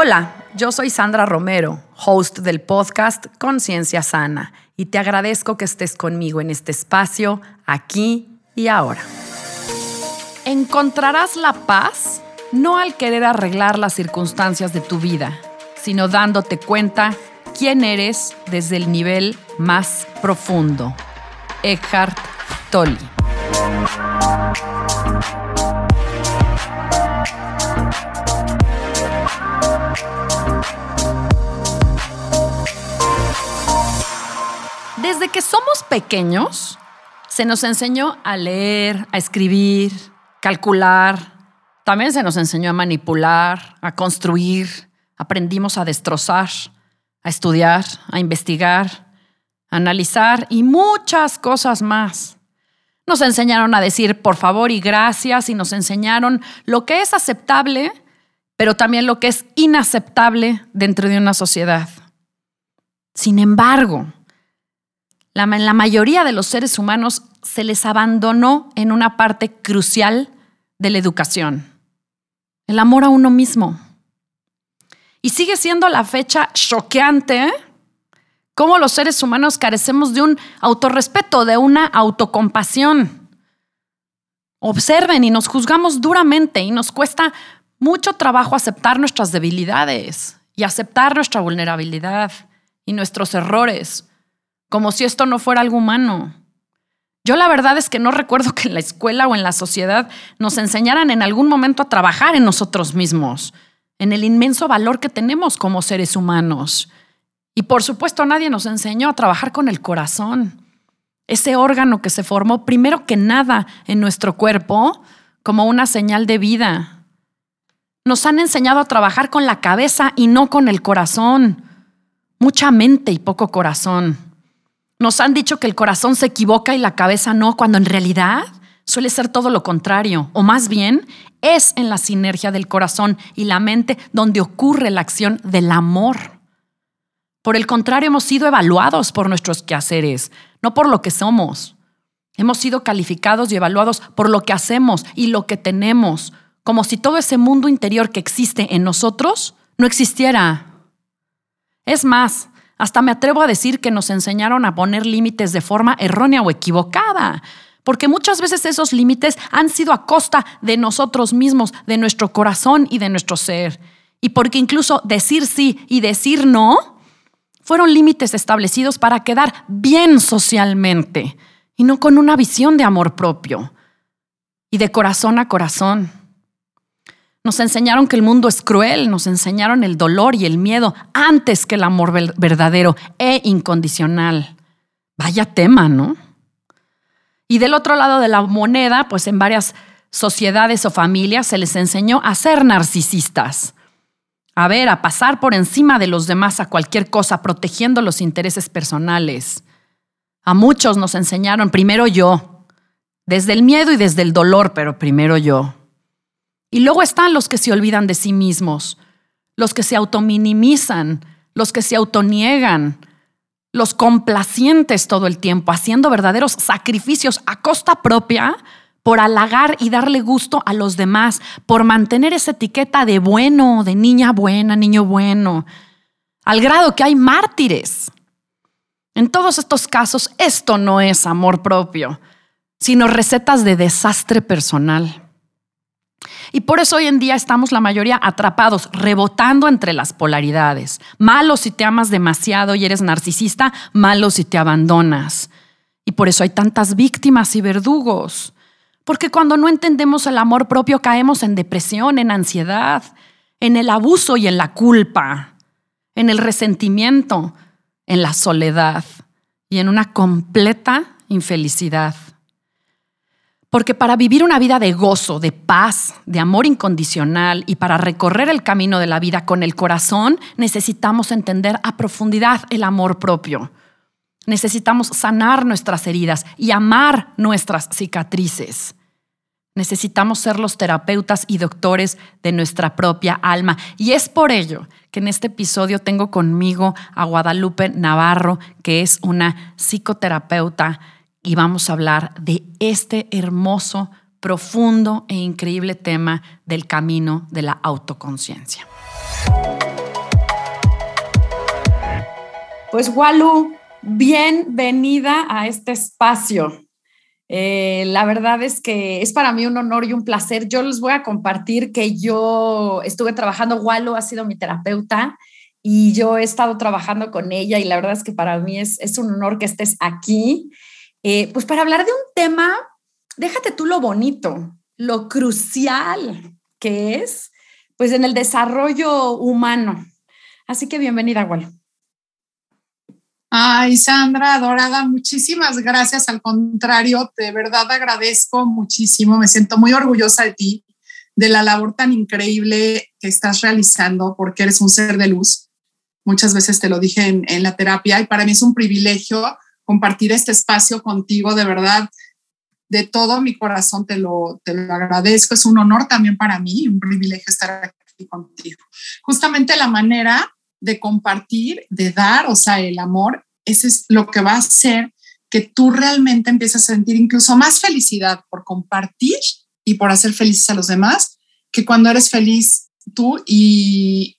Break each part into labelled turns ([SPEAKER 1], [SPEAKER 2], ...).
[SPEAKER 1] Hola, yo soy Sandra Romero, host del podcast Conciencia Sana, y te agradezco que estés conmigo en este espacio, aquí y ahora. Encontrarás la paz no al querer arreglar las circunstancias de tu vida, sino dándote cuenta quién eres desde el nivel más profundo. Eckhart Tolle. Que somos pequeños, se nos enseñó a leer, a escribir, calcular. También se nos enseñó a manipular, a construir. Aprendimos a destrozar, a estudiar, a investigar, a analizar y muchas cosas más. Nos enseñaron a decir por favor y gracias y nos enseñaron lo que es aceptable, pero también lo que es inaceptable dentro de una sociedad. Sin embargo, la, la mayoría de los seres humanos se les abandonó en una parte crucial de la educación, el amor a uno mismo. Y sigue siendo la fecha choqueante cómo los seres humanos carecemos de un autorrespeto, de una autocompasión. Observen y nos juzgamos duramente y nos cuesta mucho trabajo aceptar nuestras debilidades y aceptar nuestra vulnerabilidad y nuestros errores como si esto no fuera algo humano. Yo la verdad es que no recuerdo que en la escuela o en la sociedad nos enseñaran en algún momento a trabajar en nosotros mismos, en el inmenso valor que tenemos como seres humanos. Y por supuesto nadie nos enseñó a trabajar con el corazón, ese órgano que se formó primero que nada en nuestro cuerpo como una señal de vida. Nos han enseñado a trabajar con la cabeza y no con el corazón. Mucha mente y poco corazón. Nos han dicho que el corazón se equivoca y la cabeza no, cuando en realidad suele ser todo lo contrario, o más bien es en la sinergia del corazón y la mente donde ocurre la acción del amor. Por el contrario, hemos sido evaluados por nuestros quehaceres, no por lo que somos. Hemos sido calificados y evaluados por lo que hacemos y lo que tenemos, como si todo ese mundo interior que existe en nosotros no existiera. Es más, hasta me atrevo a decir que nos enseñaron a poner límites de forma errónea o equivocada, porque muchas veces esos límites han sido a costa de nosotros mismos, de nuestro corazón y de nuestro ser. Y porque incluso decir sí y decir no fueron límites establecidos para quedar bien socialmente y no con una visión de amor propio y de corazón a corazón. Nos enseñaron que el mundo es cruel, nos enseñaron el dolor y el miedo antes que el amor verdadero e incondicional. Vaya tema, ¿no? Y del otro lado de la moneda, pues en varias sociedades o familias se les enseñó a ser narcisistas. A ver, a pasar por encima de los demás a cualquier cosa, protegiendo los intereses personales. A muchos nos enseñaron primero yo, desde el miedo y desde el dolor, pero primero yo. Y luego están los que se olvidan de sí mismos, los que se autominimizan, los que se autoniegan, los complacientes todo el tiempo, haciendo verdaderos sacrificios a costa propia por halagar y darle gusto a los demás, por mantener esa etiqueta de bueno, de niña buena, niño bueno, al grado que hay mártires. En todos estos casos, esto no es amor propio, sino recetas de desastre personal. Y por eso hoy en día estamos la mayoría atrapados, rebotando entre las polaridades. Malo si te amas demasiado y eres narcisista, malo si te abandonas. Y por eso hay tantas víctimas y verdugos. Porque cuando no entendemos el amor propio caemos en depresión, en ansiedad, en el abuso y en la culpa, en el resentimiento, en la soledad y en una completa infelicidad. Porque para vivir una vida de gozo, de paz, de amor incondicional y para recorrer el camino de la vida con el corazón, necesitamos entender a profundidad el amor propio. Necesitamos sanar nuestras heridas y amar nuestras cicatrices. Necesitamos ser los terapeutas y doctores de nuestra propia alma. Y es por ello que en este episodio tengo conmigo a Guadalupe Navarro, que es una psicoterapeuta y vamos a hablar de este hermoso, profundo e increíble tema del camino de la autoconciencia. Pues Walu, bienvenida a este espacio. Eh, la verdad es que es para mí un honor y un placer. Yo les voy a compartir que yo estuve trabajando, Walu ha sido mi terapeuta y yo he estado trabajando con ella y la verdad es que para mí es, es un honor que estés aquí eh, pues para hablar de un tema, déjate tú lo bonito, lo crucial que es, pues en el desarrollo humano. Así que bienvenida, Wal.
[SPEAKER 2] Ay, Sandra, adorada, muchísimas gracias. Al contrario, de verdad agradezco muchísimo. Me siento muy orgullosa de ti, de la labor tan increíble que estás realizando, porque eres un ser de luz. Muchas veces te lo dije en la terapia y para mí es un privilegio compartir este espacio contigo, de verdad, de todo mi corazón te lo, te lo agradezco. Es un honor también para mí, un privilegio estar aquí contigo. Justamente la manera de compartir, de dar, o sea, el amor, ese es lo que va a hacer que tú realmente empieces a sentir incluso más felicidad por compartir y por hacer felices a los demás, que cuando eres feliz tú y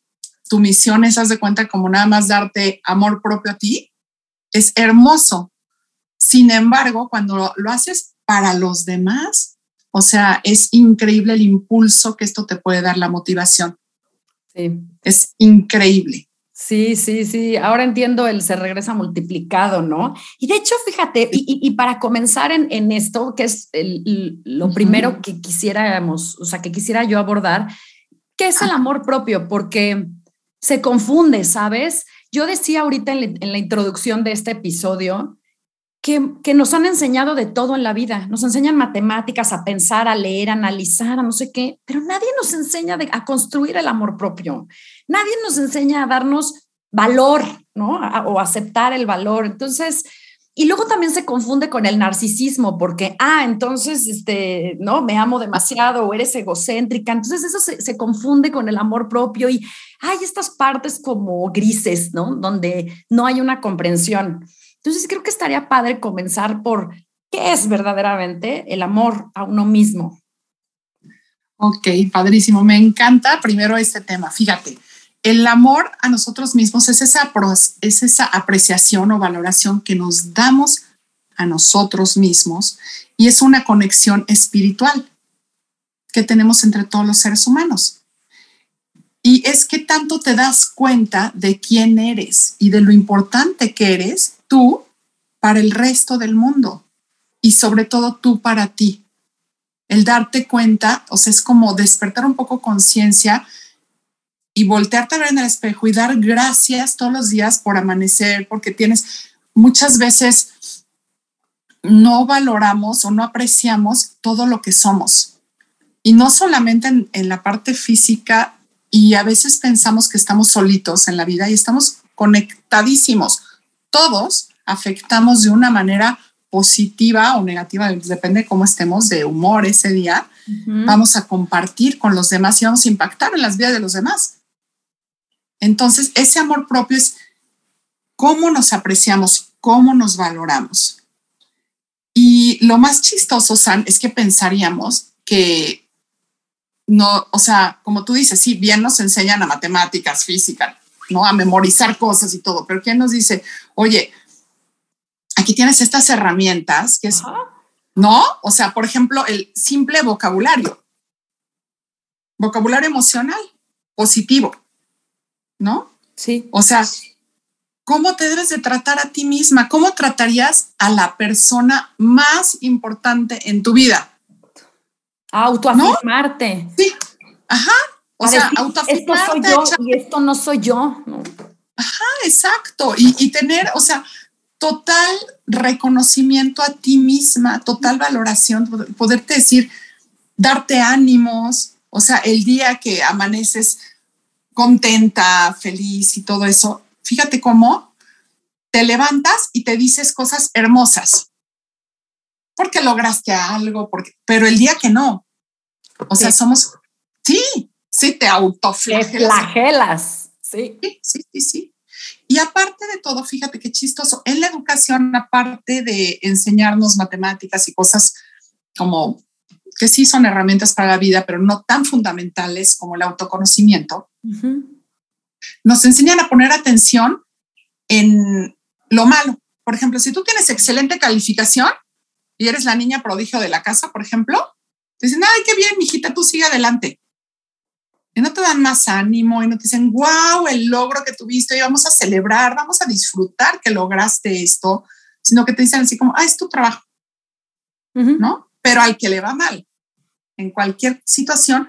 [SPEAKER 2] tu misión es, haz de cuenta, como nada más darte amor propio a ti, es hermoso. Sin embargo, cuando lo, haces para los demás, o sea, es increíble el impulso que esto te puede dar, la motivación. Sí. Es increíble.
[SPEAKER 1] Sí, sí, sí. Ahora entiendo el se regresa multiplicado, ¿no? Y de hecho, fíjate, y, para comenzar en, esto, que es lo primero que quisiéramos, o sea, que quisiera yo abordar, ¿qué es el amor propio? Porque se confunde, ¿sabes? Yo decía ahorita en la, introducción de este episodio que, nos han enseñado de todo en la vida. Nos enseñan matemáticas, a pensar, a leer, a analizar, a no sé qué, pero nadie nos enseña a construir el amor propio. Nadie nos enseña a darnos valor, ¿no? o aceptar el valor. Entonces, y luego también se confunde con el narcisismo, porque, ah, entonces, este, no, me amo demasiado o eres egocéntrica. Entonces eso se, se confunde con el amor propio y hay estas partes como grises, ¿no? Donde no hay una comprensión. Entonces creo que estaría padre comenzar por qué es verdaderamente el amor a uno mismo.
[SPEAKER 2] Ok, padrísimo. Me encanta primero este tema. Fíjate, el amor a nosotros mismos es esa, es esa apreciación o valoración que nos damos a nosotros mismos y es una conexión espiritual que tenemos entre todos los seres humanos. Y es que tanto te das cuenta de quién eres y de lo importante que eres tú para el resto del mundo y sobre todo tú para ti. El darte cuenta, o sea, es como despertar un poco conciencia y voltearte a ver en el espejo y dar gracias todos los días por amanecer, porque tienes muchas veces no valoramos o no apreciamos todo lo que somos. Y no solamente en, la parte física, y a veces pensamos que estamos solitos en la vida y estamos conectadísimos. Todos afectamos de una manera positiva o negativa, depende de cómo estemos de humor ese día, vamos a compartir con los demás y vamos a impactar en las vidas de los demás. Entonces, ese amor propio es cómo nos apreciamos, cómo nos valoramos. Y lo más chistoso, San, es que pensaríamos que no, o sea, como tú dices, sí, bien nos enseñan a matemáticas, física, ¿no? A memorizar cosas y todo, pero ¿quién nos dice, oye, aquí tienes estas herramientas que es, ¿no? O sea, por ejemplo, el simple vocabulario, vocabulario emocional, positivo. ¿No?
[SPEAKER 1] Sí.
[SPEAKER 2] O sea, ¿cómo te debes de tratar a ti misma? ¿Cómo tratarías a la persona más importante en tu vida?
[SPEAKER 1] Autoafirmarte.
[SPEAKER 2] Sí. Ajá. O sea, autoafirmarte.
[SPEAKER 1] Esto soy yo y esto no soy yo.
[SPEAKER 2] Ajá, exacto. Y, y tener, o sea, total reconocimiento a ti misma, total valoración, poderte decir, darte ánimos, o sea, el día que amaneces contenta, feliz y todo eso, fíjate cómo te levantas y te dices cosas hermosas, porque lograste algo, porque, pero el día que no, o sea, somos, sí, sí, te
[SPEAKER 1] autoflagelas.
[SPEAKER 2] Sí, sí, sí, sí. Y aparte de todo, fíjate qué chistoso, en la educación, aparte de enseñarnos matemáticas y cosas como que sí son herramientas para la vida, pero no tan fundamentales como el autoconocimiento, nos enseñan a poner atención en lo malo. Por ejemplo, si tú tienes excelente calificación y eres la niña prodigio de la casa, por ejemplo, te dicen, ay, qué bien, mijita, tú sigue adelante y no te dan más ánimo y no te dicen, wow, el logro que tuviste y vamos a celebrar, vamos a disfrutar que lograste esto, sino que te dicen así como, ah, es tu trabajo, ¿no? Pero al que le va mal, en cualquier situación,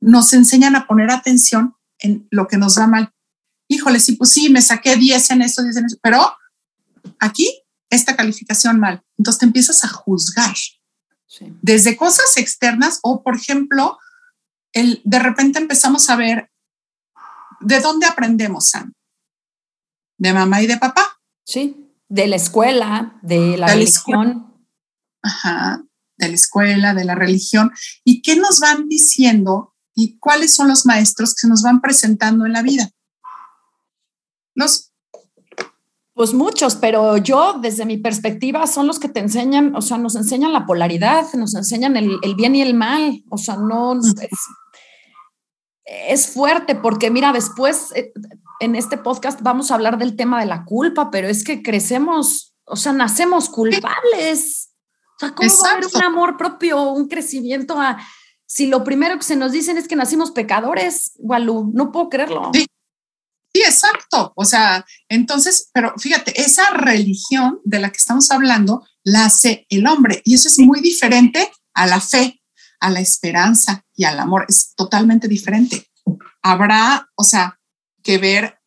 [SPEAKER 2] nos enseñan a poner atención en lo que nos va mal. Híjole, sí, pues sí, me saqué 10 en esto, 10 en eso, pero aquí esta calificación mal. Entonces te empiezas a juzgar. Desde cosas externas o, por ejemplo, de repente empezamos a ver de dónde aprendemos, Sam. De mamá y de papá.
[SPEAKER 1] Sí, de la escuela, de la religión.
[SPEAKER 2] Ajá, de la escuela, de la religión. ¿Y qué nos van diciendo y cuáles son los maestros que se nos van presentando en la vida? Los,
[SPEAKER 1] pues muchos, pero yo desde mi perspectiva son los que te enseñan, o sea, nos enseñan la polaridad, nos enseñan el, bien y el mal, o sea, no, es fuerte porque mira, después eh, en este podcast vamos a hablar del tema de la culpa, pero es que crecemos, o sea, nacemos culpables. O sea, ¿cómo va a haber un amor propio, un crecimiento a si lo primero que se nos dicen es que nacimos pecadores, Walú? No puedo creerlo.
[SPEAKER 2] Sí. sí, exacto. O sea, entonces, pero fíjate, esa religión de la que estamos hablando la hace el hombre y eso es muy diferente a la fe a la esperanza y al amor. Es totalmente diferente. Habrá, o sea, que ver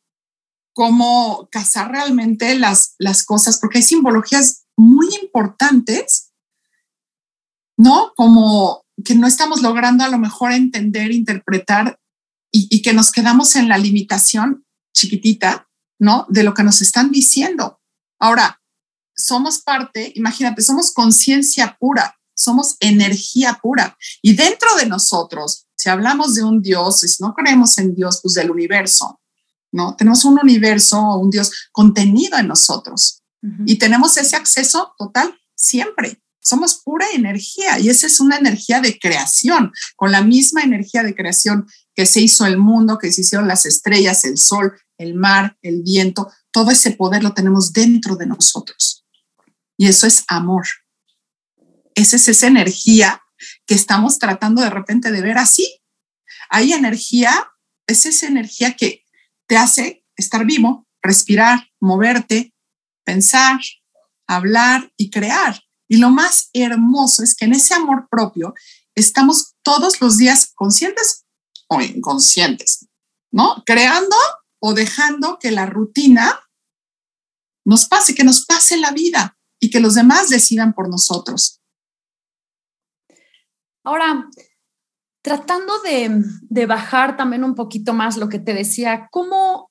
[SPEAKER 2] cómo casar realmente las, las cosas, porque hay simbologías muy importantes, ¿no? Como que no estamos logrando a lo mejor entender, interpretar y, y que nos quedamos en la limitación chiquitita, ¿no? De lo que nos están diciendo. Ahora, somos parte, imagínate, somos conciencia pura somos energía pura. Y dentro de nosotros, si hablamos de un Dios, si no creemos en Dios, pues del universo, ¿no? Tenemos un universo o un Dios contenido en nosotros y tenemos ese acceso total siempre. Somos pura energía y esa es una energía de creación, con la misma energía de creación que se hizo el mundo, que se hicieron las estrellas, el sol, el mar, el viento, todo ese poder lo tenemos dentro de nosotros. Y eso es amor. Esa es esa energía que estamos tratando de repente de ver así. Hay energía, es esa energía que te hace estar vivo, respirar, moverte, pensar, hablar y crear. Y lo más hermoso es que en ese amor propio estamos todos los días conscientes o inconscientes, ¿no? Creando o dejando que la rutina nos pase, que nos pase la vida y que los demás decidan por nosotros.
[SPEAKER 1] Ahora, tratando de, bajar también un poquito más lo que te decía, ¿cómo,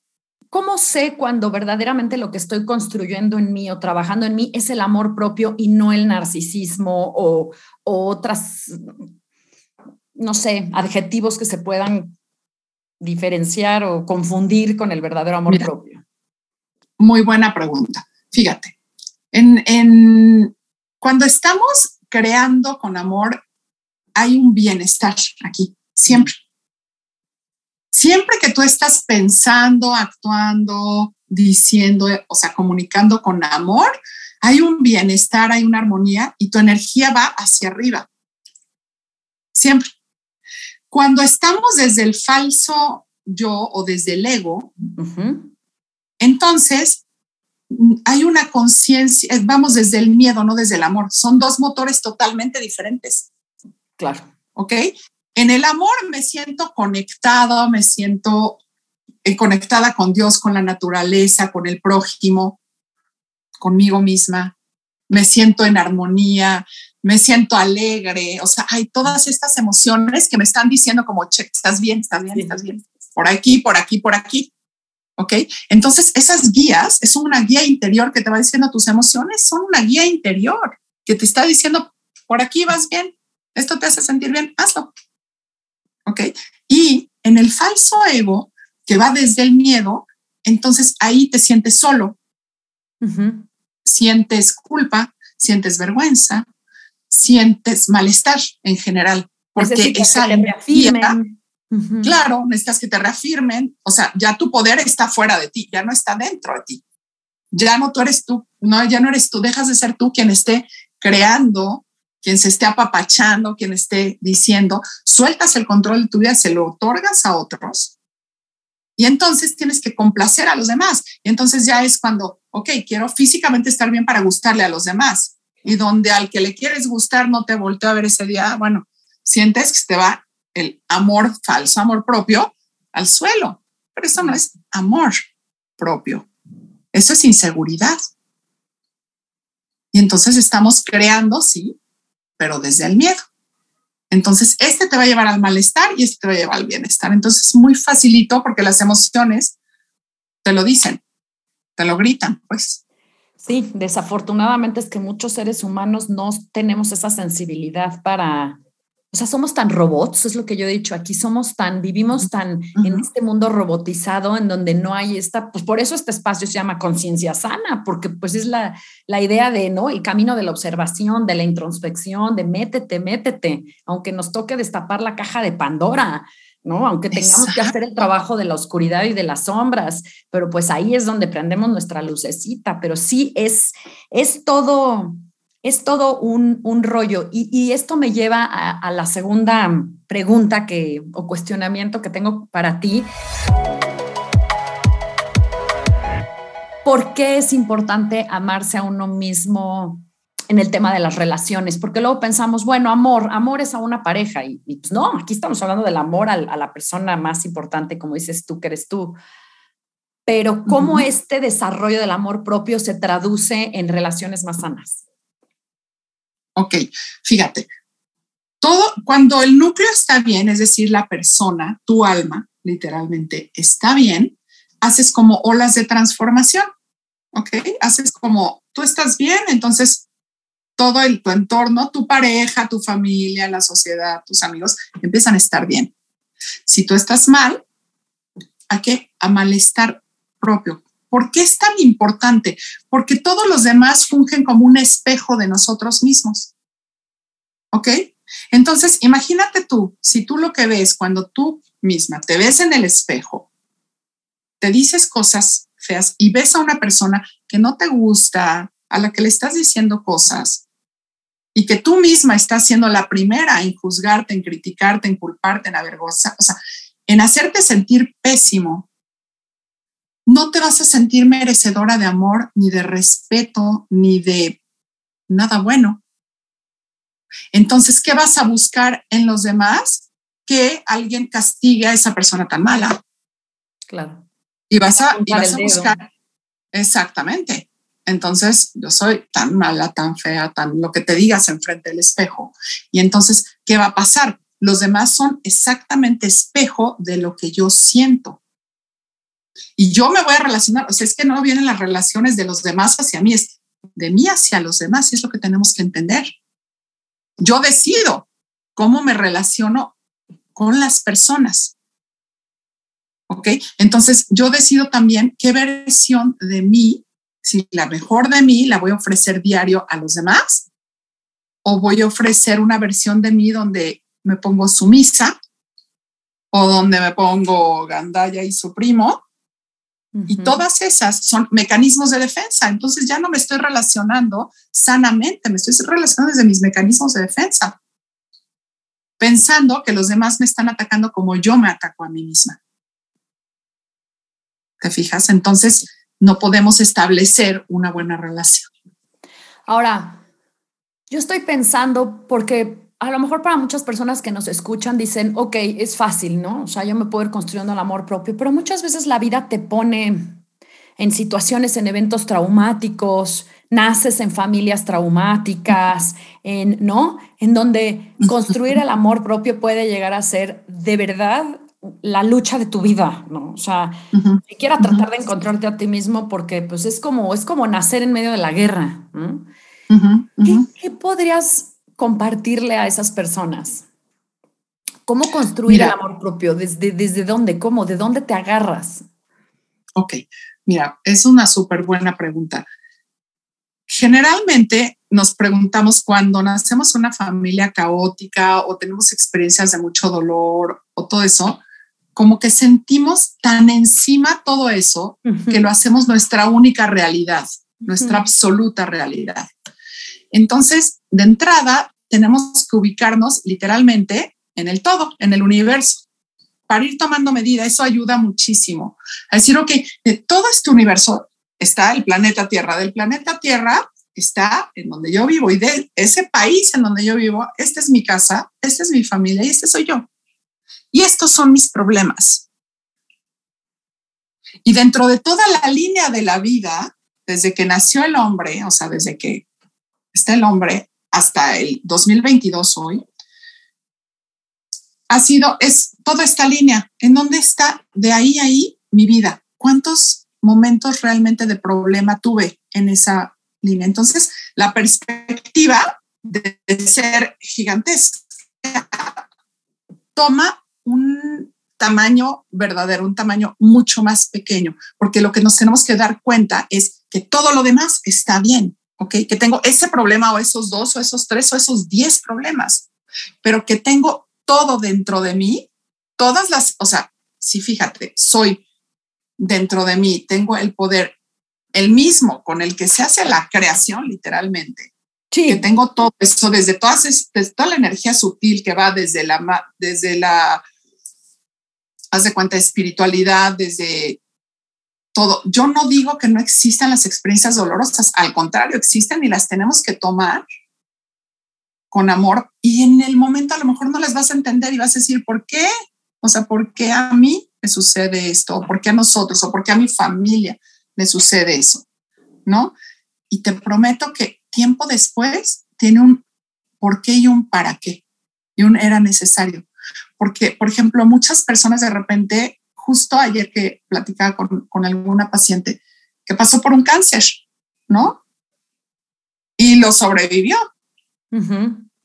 [SPEAKER 1] ¿cómo sé cuando verdaderamente lo que estoy construyendo en mí o trabajando en mí es el amor propio y no el narcisismo o, otras, no sé, adjetivos que se puedan diferenciar o confundir con el verdadero amor propio?
[SPEAKER 2] Muy buena pregunta. Fíjate, en, en, cuando estamos creando con amor, hay un bienestar aquí, siempre. Siempre que tú estás pensando, actuando, diciendo, o sea, comunicando con amor, hay un bienestar, hay una armonía y tu energía va hacia arriba. Siempre. Cuando estamos desde el falso yo o desde el ego, entonces hay una conciencia, vamos desde el miedo, no desde el amor. Son dos motores totalmente diferentes.
[SPEAKER 1] Claro.
[SPEAKER 2] ¿Ok? En el amor me siento conectado, me siento eh, conectada con Dios, con la naturaleza, con el prójimo, conmigo misma, me siento en armonía, me siento alegre, o sea, hay todas estas emociones que me están diciendo como, che, estás bien, estás bien, estás bien, por aquí, por aquí, por aquí. ¿Ok? Entonces, esas guías es una guía interior que te va diciendo tus emociones, son una guía interior que te está diciendo, por aquí vas bien, esto te hace sentir bien, hazlo. ¿Ok? Y en el falso ego, que va desde el miedo, entonces ahí te sientes solo, sientes culpa, sientes vergüenza, sientes malestar en general, porque esa energía, claro, necesitas que te reafirmen, o sea, ya tu poder está fuera de ti, ya no está dentro de ti. Ya no tú eres tú, no, ya no eres tú, dejas de ser tú quien esté creando, quien se esté apapachando, quien esté diciendo, sueltas el control de tu vida, se lo otorgas a otros. Y entonces tienes que complacer a los demás. Y entonces ya es cuando, ok, quiero físicamente estar bien para gustarle a los demás. Y donde al que le quieres gustar no te volteó a ver ese día, bueno, sientes que te va el amor falso, amor propio, al suelo. Pero eso no es amor propio. Eso es inseguridad. Y entonces estamos creando, sí, pero desde el miedo. Entonces, este te va a llevar al malestar y este te va a llevar al bienestar. Entonces, es muy facilito porque las emociones te lo dicen, te lo gritan, pues.
[SPEAKER 1] Sí, desafortunadamente es que muchos seres humanos no tenemos esa sensibilidad para, o sea, somos tan robots, es lo que yo he dicho aquí, somos tan, vivimos tan en este mundo robotizado en donde no hay esta, pues por eso este espacio se llama conciencia sana, porque pues es la, la idea de, ¿no? El camino de la observación, de la introspección, de métete, métete, aunque nos toque destapar la caja de Pandora, ¿no? Aunque tengamos que hacer el trabajo de la oscuridad y de las sombras, pero pues ahí es donde prendemos nuestra lucecita, pero sí es, es todo es todo un, rollo. Y, esto me lleva a, la segunda pregunta que, o cuestionamiento que tengo para ti. ¿Por qué es importante amarse a uno mismo en el tema de las relaciones? Porque luego pensamos, bueno, amor, amor es a una pareja. Y, pues no, aquí estamos hablando del amor a, la persona más importante, como dices tú, que eres tú pero cómo este desarrollo del amor propio se traduce en relaciones más sanas.
[SPEAKER 2] Ok, fíjate, todo cuando el núcleo está bien, es decir, la persona, tu alma, literalmente, está bien, haces como olas de transformación, ¿ok? Haces como, tú estás bien, entonces todo el, tu entorno, tu pareja, tu familia, la sociedad, tus amigos, empiezan a estar bien. Si tú estás mal, ¿a qué? A malestar propio. ¿Por qué es tan importante? Porque todos los demás fungen como un espejo de nosotros mismos. ¿Ok? Entonces, imagínate tú, si tú lo que ves cuando tú misma te ves en el espejo, te dices cosas feas y ves a una persona que no te gusta, a la que le estás diciendo cosas, y que tú misma estás siendo la primera en juzgarte, en criticarte, en culparte, en avergonzar, o sea, en hacerte sentir pésimo, no te vas a sentir merecedora de amor, ni de respeto, ni de nada bueno. Entonces, ¿qué vas a buscar en los demás? Que alguien castigue a esa persona tan mala.
[SPEAKER 1] Claro.
[SPEAKER 2] Y vas a, buscar. Exactamente. Entonces, yo soy tan mala, tan fea, tan lo que te digas enfrente del espejo. Y entonces, ¿qué va a pasar? Los demás son exactamente espejo de lo que yo siento. Y yo me voy a relacionar, o sea, es que no vienen las relaciones de los demás hacia mí, es de mí hacia los demás, y es lo que tenemos que entender. Yo decido cómo me relaciono con las personas. ¿Ok? Entonces, yo decido también qué versión de mí, si la mejor de mí la voy a ofrecer diario a los demás, o voy a ofrecer una versión de mí donde me pongo sumisa, o donde me pongo gandaya y su primo, y todas esas son mecanismos de defensa. Entonces ya no me estoy relacionando sanamente, me estoy relacionando desde mis mecanismos de defensa, pensando que los demás me están atacando como yo me ataco a mí misma. ¿Te fijas? Entonces no podemos establecer una buena relación.
[SPEAKER 1] Ahora, yo estoy pensando porque a lo mejor para muchas personas que nos escuchan dicen, ok, es fácil, ¿no? O sea, yo me puedo ir construyendo el amor propio, pero muchas veces la vida te pone en situaciones, en eventos traumáticos, naces en familias traumáticas, en, ¿no? En donde construir el amor propio puede llegar a ser de verdad la lucha de tu vida, ¿no? O sea, ni siquiera tratar de encontrarte a ti mismo porque pues es como, es como nacer en medio de la guerra. ¿Qué, podrías compartirle a esas personas? ¿Cómo construir el amor propio? ¿Desde, ¿Desde dónde? ¿Cómo? ¿De dónde te agarras?
[SPEAKER 2] Ok, mira, es una súper buena pregunta. Generalmente nos preguntamos cuando nacemos una familia caótica o tenemos experiencias de mucho dolor o todo eso, como que sentimos tan encima todo eso que lo hacemos nuestra única realidad, nuestra absoluta realidad. Entonces, de entrada, tenemos que ubicarnos literalmente en el todo, en el universo, para ir tomando medida. Eso ayuda muchísimo. A decir, ok, de todo este universo, está el planeta Tierra. Del planeta Tierra está en donde yo vivo y de ese país en donde yo vivo, esta es mi casa, esta es mi familia y este soy yo. Y estos son mis problemas. Y dentro de toda la línea de la vida, desde que nació el hombre, o sea, desde que está el hombre hasta el 2022 hoy, ha sido, es toda esta línea. ¿En dónde está de ahí a ahí mi vida? ¿Cuántos momentos realmente de problema tuve en esa línea. Entonces, la perspectiva de ser gigantesca toma un tamaño verdadero, un tamaño mucho más pequeño, porque lo que nos tenemos que dar cuenta es que todo lo demás está bien, ¿ok? Que tengo ese problema o esos dos o esos tres o esos diez problemas, pero que tengo todo dentro de mí, todas las, o sea, si fíjate, soy dentro de mí, tengo el poder, el mismo con el que se hace la creación literalmente. Sí. Que tengo todo eso desde, todas, desde toda la energía sutil que va desde la, desde la, haz de cuenta, espiritualidad, desde todo. Yo no digo que no existan las experiencias dolorosas, al contrario, existen y las tenemos que tomar con amor y en el momento a lo mejor no las vas a entender y vas a decir, ¿por qué? O sea, ¿por qué a mí me sucede esto? ¿O por qué a nosotros? ¿O por qué a mi familia me sucede eso? ¿No? Y te prometo que tiempo después tiene un por qué y un para qué. Y un era necesario. Porque, por ejemplo, muchas personas de repente, justo ayer que platicaba con, con alguna paciente que pasó por un cáncer, ¿no? Y lo sobrevivió.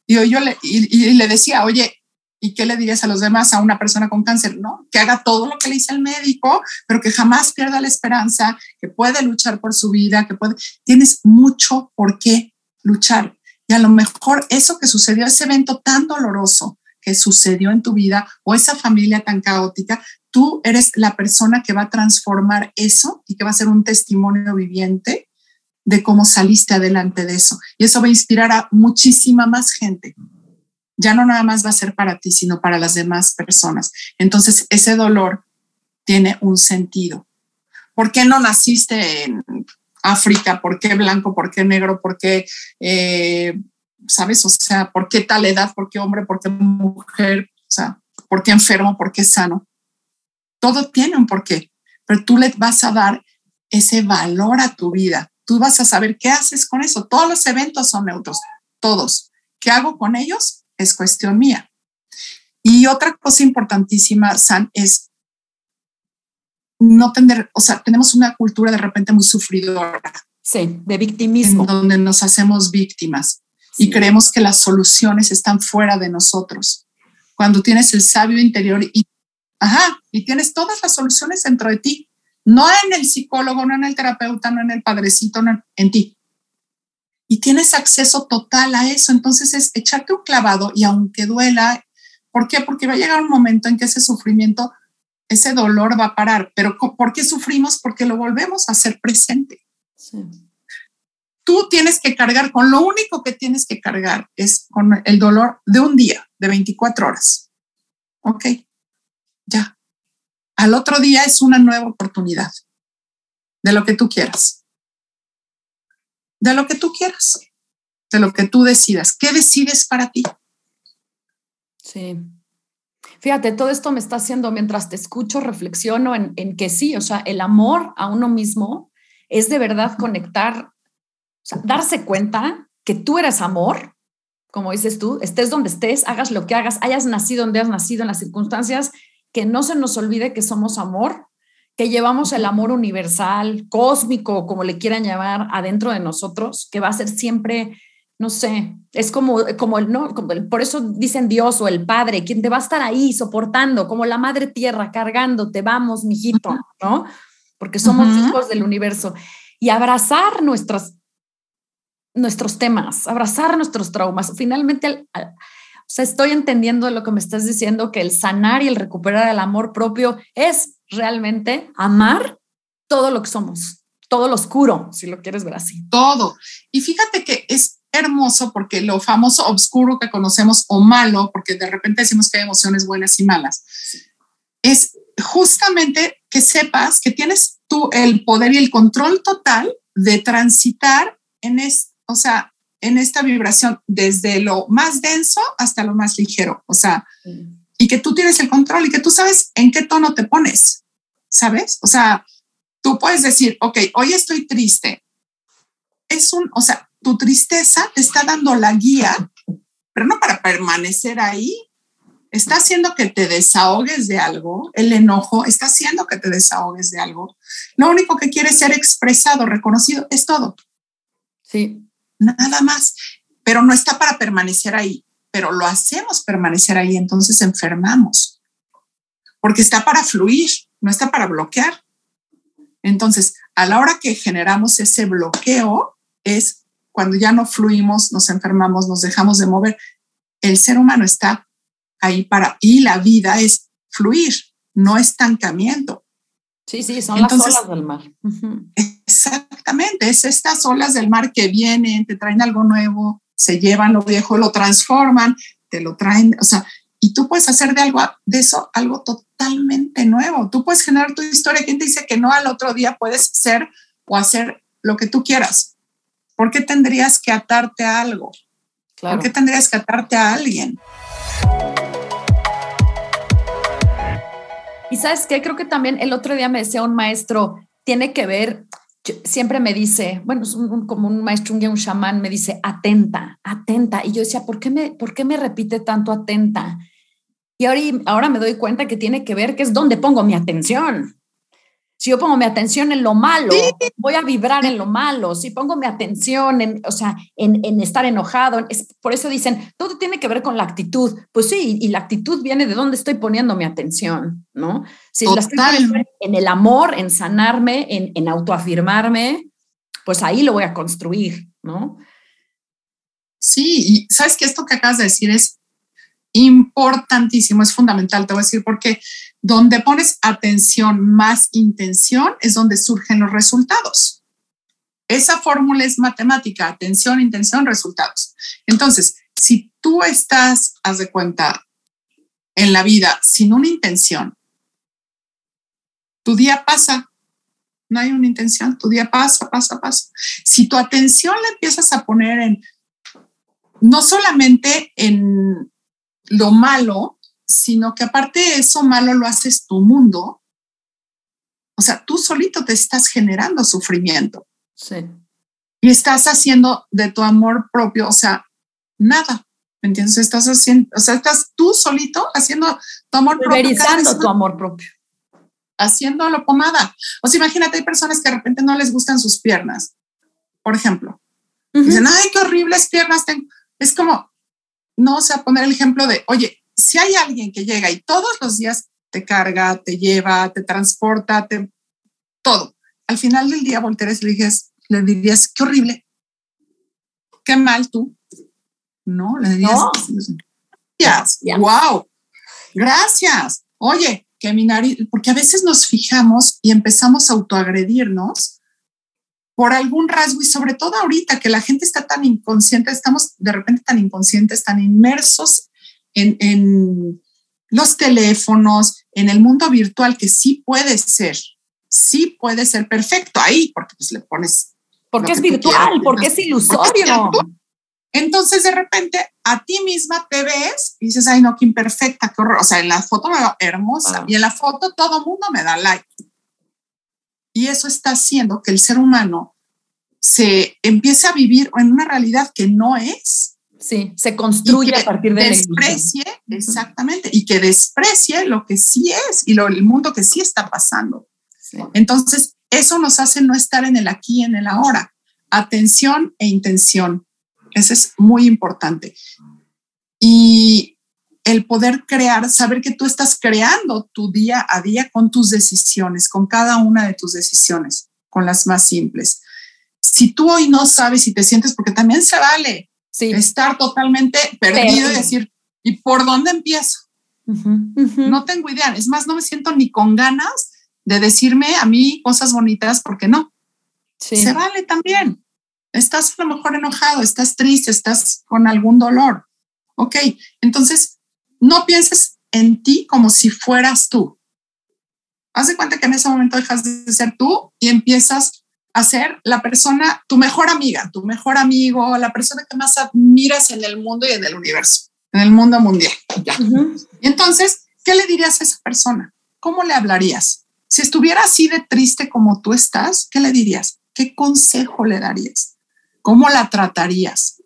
[SPEAKER 2] y, yo le, y, le decía, oye, ¿Y qué le dirías a los demás, a una persona con cáncer? ¿no? Que haga todo lo que le dice el médico, pero que jamás pierda la esperanza, que puede luchar por su vida, que puede... Tienes mucho por qué luchar. Y a lo mejor eso que sucedió, ese evento tan doloroso que sucedió en tu vida o esa familia tan caótica, tú eres la persona que va a transformar eso y que va a ser un testimonio viviente de cómo saliste adelante de eso. Y eso va a inspirar a muchísima más gente ya no nada más va a ser para ti, sino para las demás personas. Entonces, ese dolor tiene un sentido. ¿Por qué no naciste en África? ¿Por qué blanco? ¿Por qué negro? ¿Por qué, eh, sabes? O sea, ¿por qué tal edad? ¿Por qué hombre? ¿Por qué mujer? O sea, ¿por qué enfermo? ¿Por qué sano? Todo tiene un porqué, pero tú le vas a dar ese valor a tu vida. Tú vas a saber qué haces con eso. Todos los eventos son neutros, todos. ¿Qué hago con ellos? es cuestión mía. Y otra cosa importantísima, San, es no tener, o sea, tenemos una cultura de repente muy sufridora.
[SPEAKER 1] Sí, de victimismo.
[SPEAKER 2] En donde nos hacemos víctimas y creemos que las soluciones están fuera de nosotros. Cuando tienes el sabio interior y, ajá, y tienes todas las soluciones dentro de ti, no en el psicólogo, no en el terapeuta, no en el padrecito, no en ti y tienes acceso total a eso. Entonces es echarte un clavado y aunque duela, ¿por qué? Porque va a llegar un momento en que ese sufrimiento, ese dolor va a parar. Pero ¿por qué sufrimos? Porque lo volvemos a hacer presente. Tú tienes que cargar con lo único que tienes que cargar es con el dolor de un día, de 24 horas. Ok, ya. Al otro día es una nueva oportunidad de lo que tú quieras de lo que tú quieras, de lo que tú decidas. ¿Qué decides para ti?
[SPEAKER 1] Sí. Fíjate, todo esto me está haciendo, mientras te escucho, reflexiono en, en que sí, o sea, el amor a uno mismo es de verdad conectar, o sea, darse cuenta que tú eres amor, como dices tú, estés donde estés, hagas lo que hagas, hayas nacido donde has nacido, en las circunstancias, que no se nos olvide que somos amor, que llevamos el amor universal, cósmico, como le quieran llamar, adentro de nosotros, que va a ser siempre no sé, es como, como el, no, por eso dicen Dios o el Padre, quien te va a estar ahí soportando, como la Madre Tierra, cargándote, vamos, mijito, ¿no? Porque somos hijos del universo. Y abrazar nuestras, nuestros temas, abrazar nuestros traumas. Finalmente, o sea, estoy entendiendo lo que me estás diciendo, que el sanar y el recuperar el amor propio es realmente amar todo lo que somos, todo lo oscuro, si lo quieres ver así.
[SPEAKER 2] Todo. Y fíjate que es hermoso porque lo famoso oscuro que conocemos o malo, porque de repente decimos que hay emociones buenas y malas, es justamente que sepas que tienes tú el poder y el control total de transitar en, es, o sea, en esta vibración desde lo más denso hasta lo más ligero, o sea, y que tú tienes el control y que tú sabes en qué tono te pones, ¿sabes? O sea, tú puedes decir, ok, hoy estoy triste. Es un, o sea, tu tristeza te está dando la guía, pero no para permanecer ahí. Está haciendo que te desahogues de algo, el enojo está haciendo que te desahogues de algo. Lo único que quiere ser expresado, reconocido, es todo.
[SPEAKER 1] Sí.
[SPEAKER 2] Nada más, pero no está para permanecer ahí, pero lo hacemos permanecer ahí, entonces enfermamos, porque está para fluir, no está para bloquear. Entonces, a la hora que generamos ese bloqueo, es cuando ya no fluimos, nos enfermamos, nos dejamos de mover. El ser humano está ahí para, y la vida es fluir, no estancamiento.
[SPEAKER 1] Sí, sí, son las olas del mar.
[SPEAKER 2] Exactamente, es estas olas del mar que vienen, te traen algo nuevo, se llevan lo viejo, lo transforman, te lo traen, o sea, y tú puedes hacer de algo de eso algo totalmente nuevo. Tú puedes generar tu historia. ¿Quién te dice que no al otro día puedes ser o hacer lo que tú quieras? ¿Por qué tendrías que atarte a algo? ¿Por qué tendrías que atarte a alguien?
[SPEAKER 1] Y sabes qué, creo que también el otro día me decía un maestro, tiene que ver, siempre me dice, bueno, es como un maestro, un, chamán, me dice, atenta, atenta. Y yo decía, ¿por qué me, por qué me repite tanto atenta? Y ahora, ahora me doy cuenta que tiene que ver que es donde pongo mi atención. Si yo pongo mi atención en lo malo, voy a vibrar en lo malo. Si pongo mi atención en, o sea, en, estar enojado, es, por eso dicen, todo tiene que ver con la actitud. Pues sí, y la actitud viene de dónde estoy poniendo mi atención, ¿no? Si la estoy en el amor, en sanarme, en, en autoafirmarme, pues ahí lo voy a construir, ¿no?
[SPEAKER 2] Sí, y sabes que esto que acabas de decir es importantísimo, es fundamental, te voy a decir, porque donde pones atención más intención es donde surgen los resultados. Esa fórmula es matemática, atención, intención, resultados. Entonces, si tú estás, haz de cuenta, en la vida sin una intención, tu día pasa, no hay una intención, tu día pasa, pasa, pasa. Si tu atención la empiezas a poner en, no solamente en lo malo, sino que aparte de eso malo lo haces tu mundo. O sea, tú solito te estás generando sufrimiento.
[SPEAKER 1] Sí.
[SPEAKER 2] Y estás haciendo de tu amor propio, o sea, nada. ¿Me entiendes? Estás haciendo, o sea, estás tú solito haciendo tu amor propio.
[SPEAKER 1] tu amor propio.
[SPEAKER 2] Haciéndolo pomada. O sea, imagínate, hay personas que de repente no les gustan sus piernas, por ejemplo. Dicen, ay, qué horribles piernas tengo. Es como, no, o sea, poner el ejemplo de, oye, si hay alguien que llega y todos los días te carga, te lleva, te transporta, te, todo, al final del día volteres y le, dices, le dirías, qué horrible, qué mal tú. No, le dirías, gracias, wow, gracias. Oye, que mi nariz, porque a veces nos fijamos y empezamos a autoagredirnos por algún rasgo y sobre todo ahorita que la gente está tan inconsciente, estamos de repente tan inconscientes, tan inmersos en, los teléfonos, en el mundo virtual, que sí puede ser, sí puede ser perfecto ahí, porque pues le pones...
[SPEAKER 1] Porque es virtual, porque es ilusorio.
[SPEAKER 2] Entonces de repente a ti misma te ves y dices, ay, no, qué imperfecta, qué horror. O sea, en la foto me veo hermosa y en la foto todo el mundo me da like. Y eso está haciendo que el ser humano se empiece a vivir en una realidad que no es.
[SPEAKER 1] Sí, se construye a partir de
[SPEAKER 2] desprecie, exactamente, y que desprecie lo que sí es y lo, el mundo que sí está pasando. Entonces, eso nos hace no estar en el aquí y en el ahora. Atención e intención. Eso es muy importante. Y el poder crear, saber que tú estás creando tu día a día con tus decisiones, con cada una de tus decisiones, con las más simples. Si tú hoy no sabes y te sientes, porque también se vale estar totalmente perdido y decir, ¿y por dónde empiezo? No tengo idea. Es más, no me siento ni con ganas de decirme a mí cosas bonitas porque no. Se vale también. Estás a lo mejor enojado, estás triste, estás con algún dolor. Ok, entonces no pienses en ti como si fueras tú. Haz de cuenta que en ese momento dejas de ser tú y empiezas a ser la persona, tu mejor amiga, tu mejor amigo, la persona que más admiras en el mundo y en el universo, en el mundo mundial. Y entonces, ¿qué le dirías a esa persona? ¿Cómo le hablarías? Si estuviera así de triste como tú estás, ¿qué le dirías? ¿Qué consejo le darías? ¿Cómo la tratarías?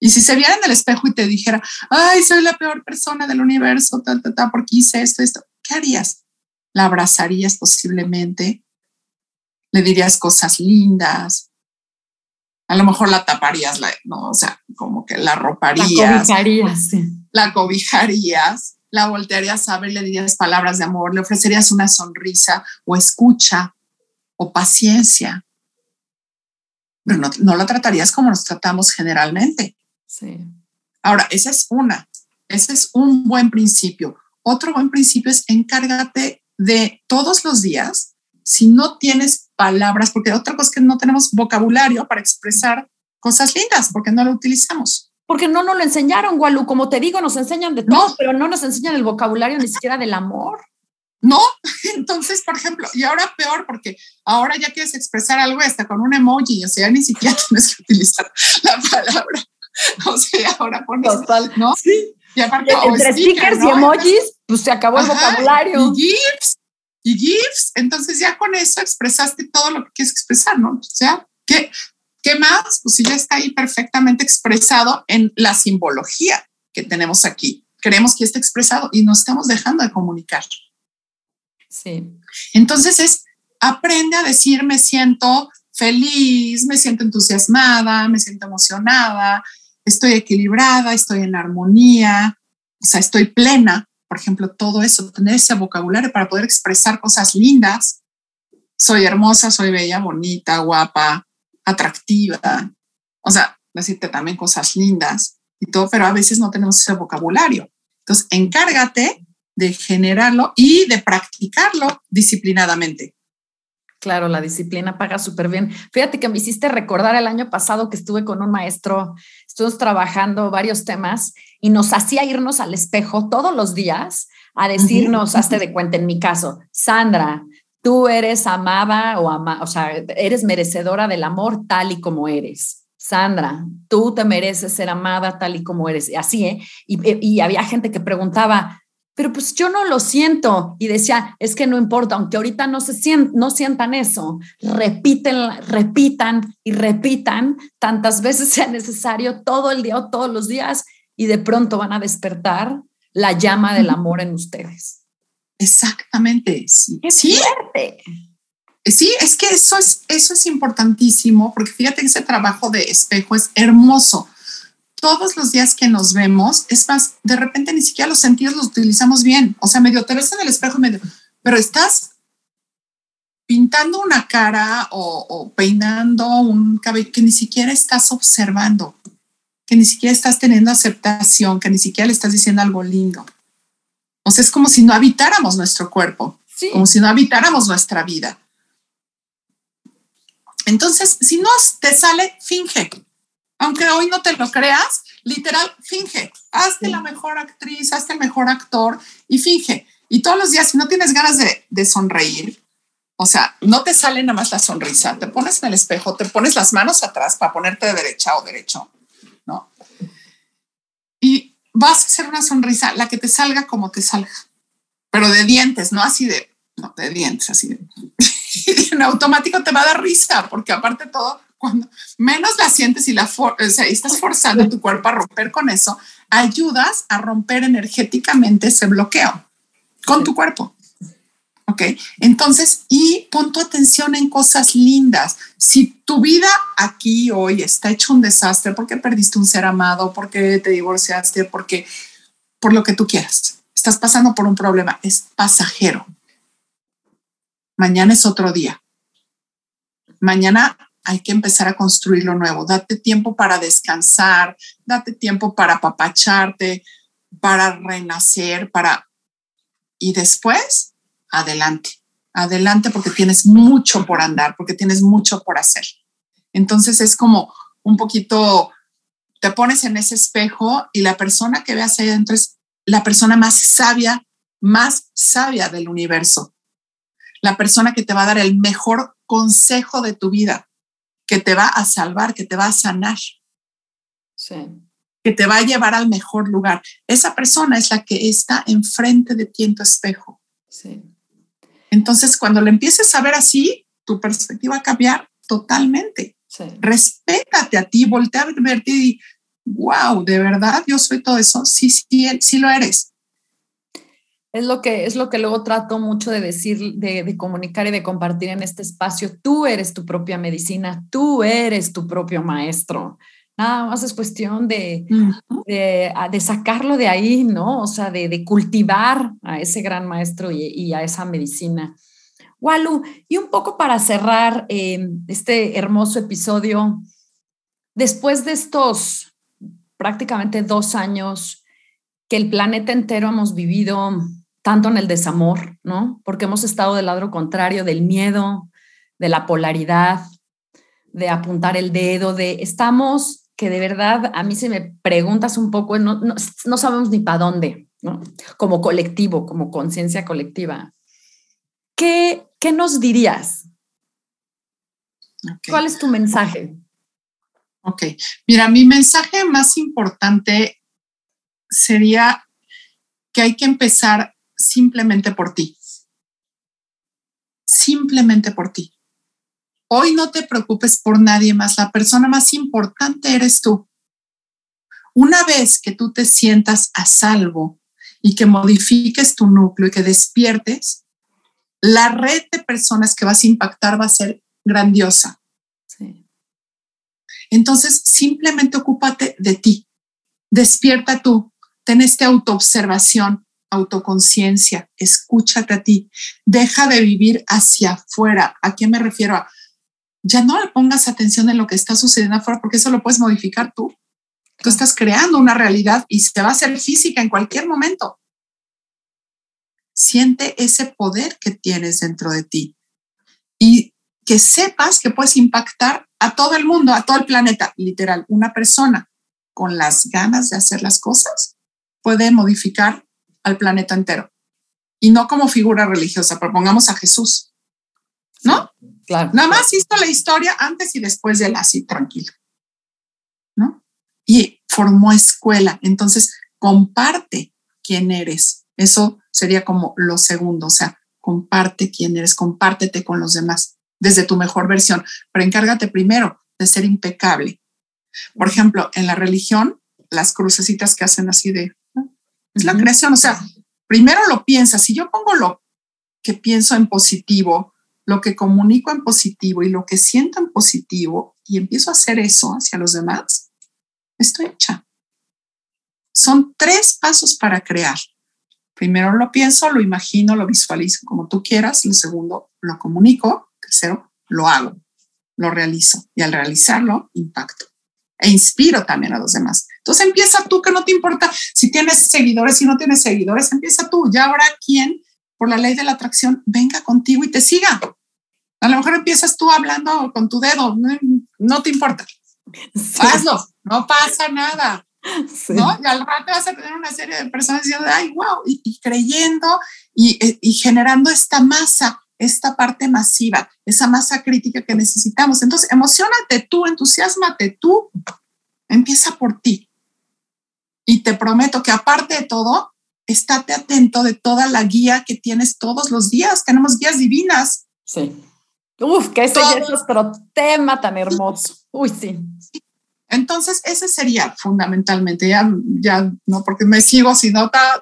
[SPEAKER 2] Y si se viera en el espejo y te dijera, ay, soy la peor persona del universo, ta, ta, ta, porque hice esto, esto, ¿qué harías? ¿La abrazarías posiblemente? ¿Le dirías cosas lindas? A lo mejor la taparías, ¿no? O sea, como que la roparías.
[SPEAKER 1] La cobijarías.
[SPEAKER 2] La cobijarías la voltearías a ver, le dirías palabras de amor, le ofrecerías una sonrisa o escucha o paciencia. Pero no, no la tratarías como nos tratamos generalmente.
[SPEAKER 1] Sí.
[SPEAKER 2] Ahora, esa es una, ese es un buen principio. Otro buen principio es encárgate de todos los días, si no tienes palabras, porque otra cosa es que no tenemos vocabulario para expresar cosas lindas, porque no lo utilizamos
[SPEAKER 1] porque no nos lo enseñaron, Gualú. Como te digo, nos enseñan de todo, pero no nos enseñan el vocabulario ni siquiera del amor.
[SPEAKER 2] No, entonces, por ejemplo, y ahora peor, porque ahora ya quieres expresar algo hasta con un emoji, o sea, ni siquiera tienes que utilizar la palabra. O sea, ahora pones,
[SPEAKER 1] Total.
[SPEAKER 2] ¿no?
[SPEAKER 1] Sí. Y aparte, entre stickers y emojis, pues se acabó el vocabulario.
[SPEAKER 2] Y GIFs, y GIFs, entonces ya con eso expresaste todo lo que quieres expresar, ¿no? O sea, que ¿Qué más? Pues ya está ahí perfectamente expresado en la simbología que tenemos aquí. Queremos que esté expresado y nos estamos dejando de comunicar.
[SPEAKER 1] Sí.
[SPEAKER 2] Entonces es, aprende a decir, me siento feliz, me siento entusiasmada, me siento emocionada, estoy equilibrada, estoy en armonía, o sea, estoy plena. Por ejemplo, todo eso, tener ese vocabulario para poder expresar cosas lindas. Soy hermosa, soy bella, bonita, guapa, atractiva, o sea, decirte también cosas lindas y todo, pero a veces no tenemos ese vocabulario. Entonces, encárgate de generarlo y de practicarlo disciplinadamente.
[SPEAKER 1] Claro, la disciplina paga súper bien. Fíjate que me hiciste recordar el año pasado que estuve con un maestro, estuvimos trabajando varios temas y nos hacía irnos al espejo todos los días a decirnos, hazte de cuenta en mi caso, Sandra, tú eres amada o ama, o sea, eres merecedora del amor tal y como eres. Sandra, tú te mereces ser amada tal y como eres. Así, ¿eh? Y, había gente que preguntaba, pero pues yo no lo siento. Y decía, es que no importa, aunque ahorita no, se sientan, no sientan eso, repiten, repitan y repitan tantas veces sea necesario todo el día o todos los días y de pronto van a despertar la llama del amor en ustedes.
[SPEAKER 2] Exactamente, sí.
[SPEAKER 1] sí.
[SPEAKER 2] Sí, es que eso es, eso es importantísimo, porque fíjate que ese trabajo de espejo es hermoso. Todos los días que nos vemos, es más, de repente ni siquiera los sentidos los utilizamos bien. O sea, medio te ves en el espejo, medio, pero estás pintando una cara o, o peinando un cabello que ni siquiera estás observando, que ni siquiera estás teniendo aceptación, que ni siquiera le estás diciendo algo lindo. O sea, es como si no habitáramos nuestro cuerpo, como si no habitáramos nuestra vida. Entonces, si no te sale, finge. Aunque hoy no te lo creas, literal, finge. Hazte la mejor actriz, hazte el mejor actor y finge. Y todos los días, si no tienes ganas de, de sonreír, o sea, no te sale nada más la sonrisa, te pones en el espejo, te pones las manos atrás para ponerte de derecha o derecho. Vas a hacer una sonrisa, la que te salga como te salga, pero de dientes, no así de, no, de dientes, así de. y automático te va a dar risa, porque aparte todo, cuando menos la sientes y la o sea, estás forzando tu cuerpo a romper con eso, ayudas a romper energéticamente ese bloqueo con tu cuerpo. ¿Ok? Entonces, y pon tu atención en cosas lindas. Si tu vida aquí hoy está hecho un desastre porque perdiste un ser amado, porque te divorciaste, porque por lo que tú quieras, estás pasando por un problema, es pasajero. Mañana es otro día. Mañana hay que empezar a construir lo nuevo. Date tiempo para descansar, date tiempo para apapacharte, para renacer, para... Y después adelante, adelante porque tienes mucho por andar, porque tienes mucho por hacer. Entonces es como un poquito, te pones en ese espejo y la persona que veas ahí adentro es la persona más sabia, más sabia del universo. La persona que te va a dar el mejor consejo de tu vida, que te va a salvar, que te va a sanar. Que te va a llevar al mejor lugar. Esa persona es la que está enfrente de ti en tu espejo. Sí. Entonces, cuando lo empieces a ver así, tu perspectiva va a cambiar totalmente. Respétate a ti, voltea a verte y wow, de verdad yo soy todo eso. Sí, sí, sí lo eres.
[SPEAKER 1] Es lo que es lo que luego trato mucho de decir, de, de, comunicar y de compartir en este espacio. Tú eres tu propia medicina, tú eres tu propio maestro. Nada más es cuestión de, de, sacarlo de ahí, ¿no? O sea, de, cultivar a ese gran maestro y, a esa medicina. Walu, y un poco para cerrar em, este hermoso episodio, después de estos prácticamente dos años que el planeta entero hemos vivido tanto en el desamor, ¿no? Porque hemos estado del lado contrario del miedo, de la polaridad, de apuntar el dedo, de estamos que de verdad a mí se me preguntas un poco, no, no, sabemos ni para dónde, ¿no? Como colectivo, como conciencia colectiva. ¿Qué, ¿Qué, nos dirías? ¿Cuál es tu mensaje?
[SPEAKER 2] Ok, mira, mi mensaje más importante sería que hay que empezar simplemente por ti. Simplemente por ti. Hoy no te preocupes por nadie más, la persona más importante eres tú. Una vez que tú te sientas a salvo y que modifiques tu núcleo y que despiertes, la red de personas que vas a impactar va a ser grandiosa. Entonces, simplemente ocúpate de ti. Despierta tú. Ten esta autoobservación, autoconciencia. Escúchate a ti. Deja de vivir hacia afuera. ¿A qué me refiero? A ya no le pongas atención en lo que está sucediendo afuera porque eso lo puedes modificar tú. Tú estás creando una realidad y se va a hacer física en cualquier momento. Siente ese poder que tienes dentro de ti y que sepas que puedes impactar a todo el mundo, a todo el planeta. Literal, una persona con las ganas de hacer las cosas puede modificar al planeta entero. Y no como figura religiosa, propongamos a Jesús, ¿no? Nada más hizo la historia antes y después de él, así tranquilo. ¿No? Y formó escuela. Entonces, comparte quién eres. Eso sería como lo segundo. O sea, comparte quién eres, compártete con los demás desde tu mejor versión, pero encárgate primero de ser impecable. Por ejemplo, en la religión, las crucecitas que hacen así de, es la creación, o sea, primero lo piensas, si yo pongo lo que pienso en positivo, lo que comunico en positivo y lo que siento en positivo y empiezo a hacer eso hacia los demás, estoy hecha. Son tres pasos para crear. Primero lo pienso, lo imagino, lo visualizo como tú quieras. Lo segundo, lo comunico. Tercero, lo hago, lo realizo. Y al realizarlo, impacto. E inspiro también a los demás. Entonces empieza tú, que no te importa si tienes seguidores, si no tienes seguidores, empieza tú. Ya habrá quien, por la ley de la atracción, venga contigo y te siga. A lo mejor empiezas tú hablando con tu dedo, no, te importa. Hazlo, no pasa nada. ¿no? Y al rato vas a tener una serie de personas diciendo, ay, wow, y, creyendo y, y, generando esta masa, esta parte masiva, esa masa crítica que necesitamos. Entonces, emocionate tú, entusiasmate tú, empieza por ti. Y te prometo que aparte de todo, estate atento de toda la guía que tienes todos los días. Tenemos guías divinas.
[SPEAKER 1] Sí. Uf, que ese es otro tema tan hermoso. Uy, sí.
[SPEAKER 2] Entonces, ese sería fundamentalmente, ya, ya no, porque me sigo sin nota.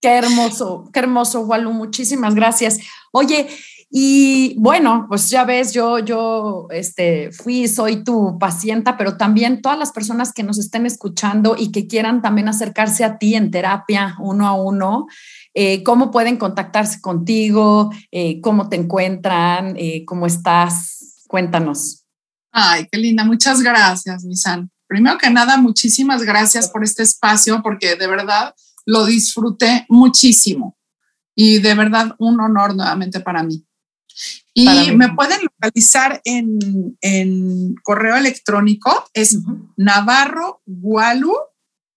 [SPEAKER 1] Qué hermoso, qué hermoso, Walu. Muchísimas gracias. Oye, y bueno, pues ya ves, yo, yo este, fui, soy tu pacienta, pero también todas las personas que nos estén escuchando y que quieran también acercarse a ti en terapia uno a uno, eh, ¿cómo pueden contactarse contigo? Eh, ¿Cómo te encuentran? Eh, ¿Cómo estás? Cuéntanos.
[SPEAKER 2] Ay, qué linda. Muchas gracias, Misan. Primero que nada, muchísimas gracias por este espacio, porque de verdad lo disfruté muchísimo. Y de verdad, un honor nuevamente para mí. Y me pueden localizar en, correo electrónico, es Navarro Gualu,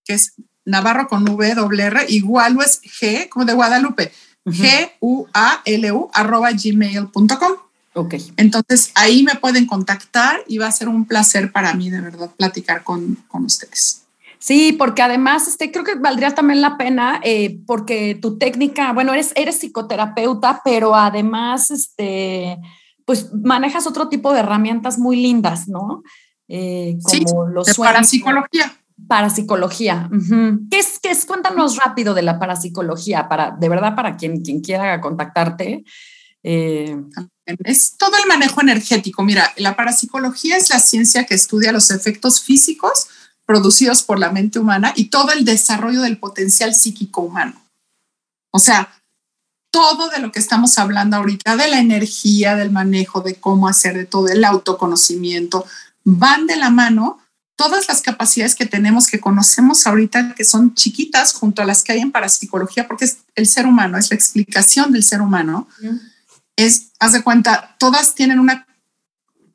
[SPEAKER 2] que es Navarro con W, R, y Gualu es G, como de Guadalupe, G-U-A-L-U, arroba gmail.com.
[SPEAKER 1] Ok.
[SPEAKER 2] Entonces ahí me pueden contactar y va a ser un placer para mí de verdad platicar con, con ustedes.
[SPEAKER 1] Sí, porque además este, creo que valdría también la pena, eh, porque tu técnica, bueno, eres, eres psicoterapeuta, pero además, este, pues manejas otro tipo de herramientas muy lindas, ¿no?
[SPEAKER 2] Eh, como los de parapsicología.
[SPEAKER 1] Parapsicología. ¿Qué, es, ¿Qué es? Cuéntanos rápido de la parapsicología, para, de verdad, para quien, quien quiera contactarte.
[SPEAKER 2] Eh, es todo el manejo energético. Mira, la parapsicología es la ciencia que estudia los efectos físicos producidos por la mente humana y todo el desarrollo del potencial psíquico humano. O sea, todo de lo que estamos hablando ahorita, de la energía, del manejo, de cómo hacer, de todo el autoconocimiento, van de la mano todas las capacidades que tenemos, que conocemos ahorita, que son chiquitas junto a las que hay en parapsicología, porque es el ser humano, es la explicación del ser humano. Es, haz de cuenta, todas tienen una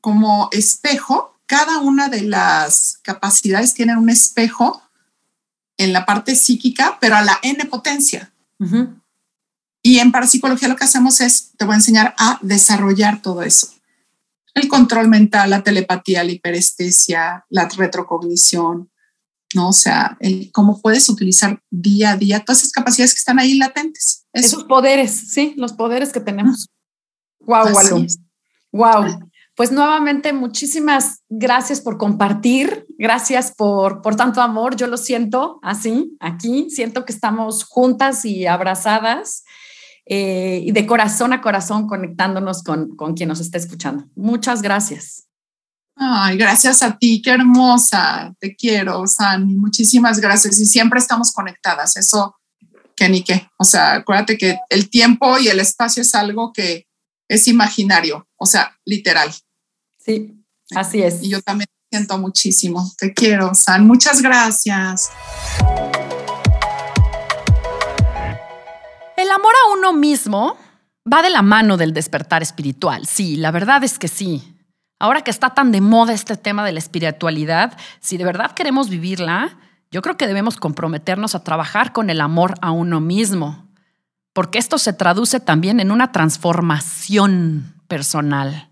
[SPEAKER 2] como espejo cada una de las capacidades tiene un espejo en la parte psíquica, pero a la n potencia. Y en parapsicología lo que hacemos es, te voy a enseñar a desarrollar todo eso. El control mental, la telepatía, la hiperestesia, la retrocognición, ¿no? O sea, cómo puedes utilizar día a día todas esas capacidades que están ahí latentes.
[SPEAKER 1] Esos poderes, sí, los poderes que tenemos. Wow, wow. Wow. Pues nuevamente, muchísimas gracias por compartir, gracias por, por tanto amor. Yo lo siento así, aquí, siento que estamos juntas y abrazadas eh, y de corazón a corazón conectándonos con, con quien nos está escuchando. Muchas gracias.
[SPEAKER 2] Ay, gracias a ti, qué hermosa, te quiero, Sani, muchísimas gracias y siempre estamos conectadas, eso que ni qué, o sea, acuérdate que el tiempo y el espacio es algo que es imaginario, o sea, literal.
[SPEAKER 1] Sí, así es.
[SPEAKER 2] Y yo también siento muchísimo. Te quiero, San. Muchas gracias.
[SPEAKER 1] El amor a uno mismo va de la mano del despertar espiritual. Sí, la verdad es que sí. Ahora que está tan de moda este tema de la espiritualidad, si de verdad queremos vivirla, yo creo que debemos comprometernos a trabajar con el amor a uno mismo, porque esto se traduce también en una transformación personal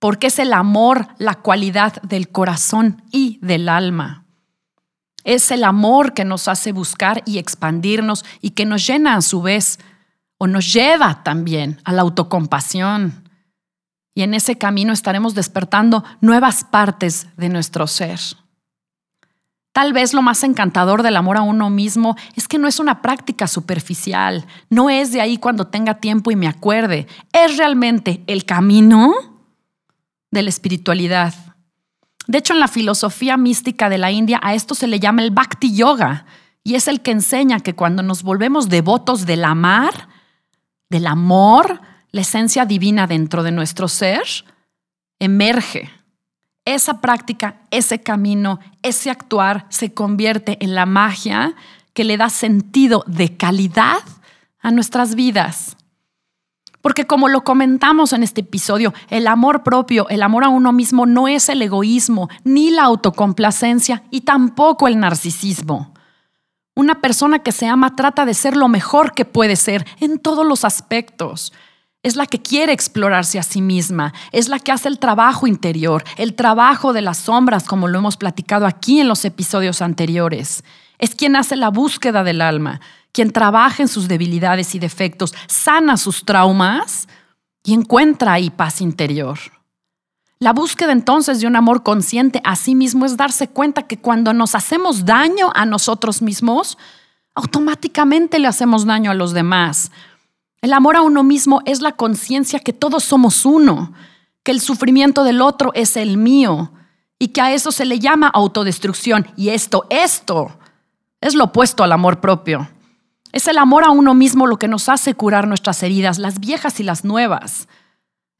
[SPEAKER 1] porque es el amor la cualidad del corazón y del alma. Es el amor que nos hace buscar y expandirnos y que nos llena a su vez o nos lleva también a la autocompasión. Y en ese camino estaremos despertando nuevas partes de nuestro ser. Tal vez lo más encantador del amor a uno mismo es que no es una práctica superficial, no es de ahí cuando tenga tiempo y me acuerde, es realmente el camino de la espiritualidad. De hecho, en la filosofía mística de la India a esto se le llama el Bhakti Yoga y es el que enseña que cuando nos volvemos devotos del amar, del amor, la esencia divina dentro de nuestro ser, emerge. Esa práctica, ese camino, ese actuar se convierte en la magia que le da sentido de calidad a nuestras vidas. Porque como lo comentamos en este episodio, el amor propio, el amor a uno mismo no es el egoísmo, ni la autocomplacencia y tampoco el narcisismo. Una persona que se ama trata de ser lo mejor que puede ser en todos los aspectos. Es la que quiere explorarse a sí misma, es la que hace el trabajo interior, el trabajo de las sombras, como lo hemos platicado aquí en los episodios anteriores. Es quien hace la búsqueda del alma, quien trabaja en sus debilidades y defectos, sana sus traumas y encuentra ahí paz interior. La búsqueda entonces de un amor consciente a sí mismo es darse cuenta que cuando nos hacemos daño a nosotros mismos, automáticamente le hacemos daño a los demás. El amor a uno mismo es la conciencia que todos somos uno, que el sufrimiento del otro es el mío y que a eso se le llama autodestrucción. Y esto, esto es lo opuesto al amor propio. Es el amor a uno mismo lo que nos hace curar nuestras heridas, las viejas y las nuevas.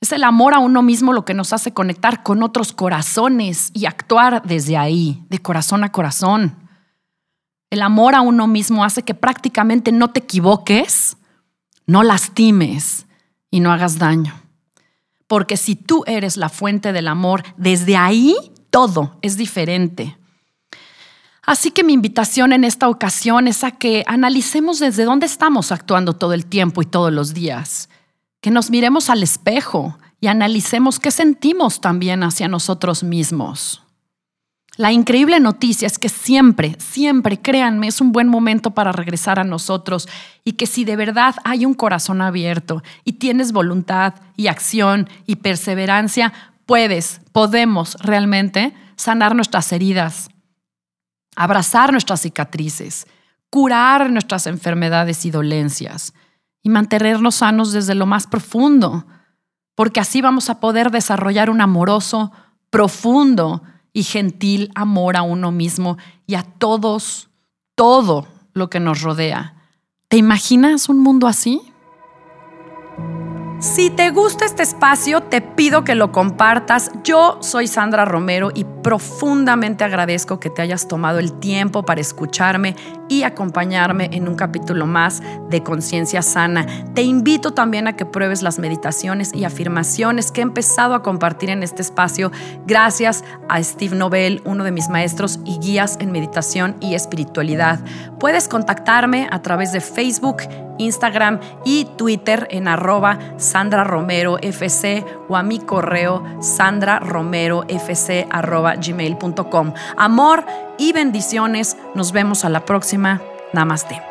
[SPEAKER 1] Es el amor a uno mismo lo que nos hace conectar con otros corazones y actuar desde ahí, de corazón a corazón. El amor a uno mismo hace que prácticamente no te equivoques, no lastimes y no hagas daño. Porque si tú eres la fuente del amor, desde ahí todo es diferente. Así que mi invitación en esta ocasión es a que analicemos desde dónde estamos actuando todo el tiempo y todos los días, que nos miremos al espejo y analicemos qué sentimos también hacia nosotros mismos. La increíble noticia es que siempre, siempre, créanme, es un buen momento para regresar a nosotros y que si de verdad hay un corazón abierto y tienes voluntad y acción y perseverancia, puedes, podemos realmente sanar nuestras heridas, abrazar nuestras cicatrices, curar nuestras enfermedades y dolencias y mantenernos sanos desde lo más profundo, porque así vamos a poder desarrollar un amoroso, profundo y gentil amor a uno mismo y a todos, todo lo que nos rodea. ¿Te imaginas un mundo así? Si te gusta este espacio, te pido que lo compartas. Yo soy Sandra Romero y profundamente agradezco que te hayas tomado el tiempo para escucharme y acompañarme en un capítulo más de Conciencia Sana. Te invito también a que pruebes las meditaciones y afirmaciones que he empezado a compartir en este espacio gracias a Steve Nobel, uno de mis maestros y guías en meditación y espiritualidad. Puedes contactarme a través de Facebook, Instagram y Twitter en arroba Sandra Romero FC o a mi correo sandraromerofc arroba gmail.com. Amor y bendiciones. Nos vemos a la próxima. Namaste.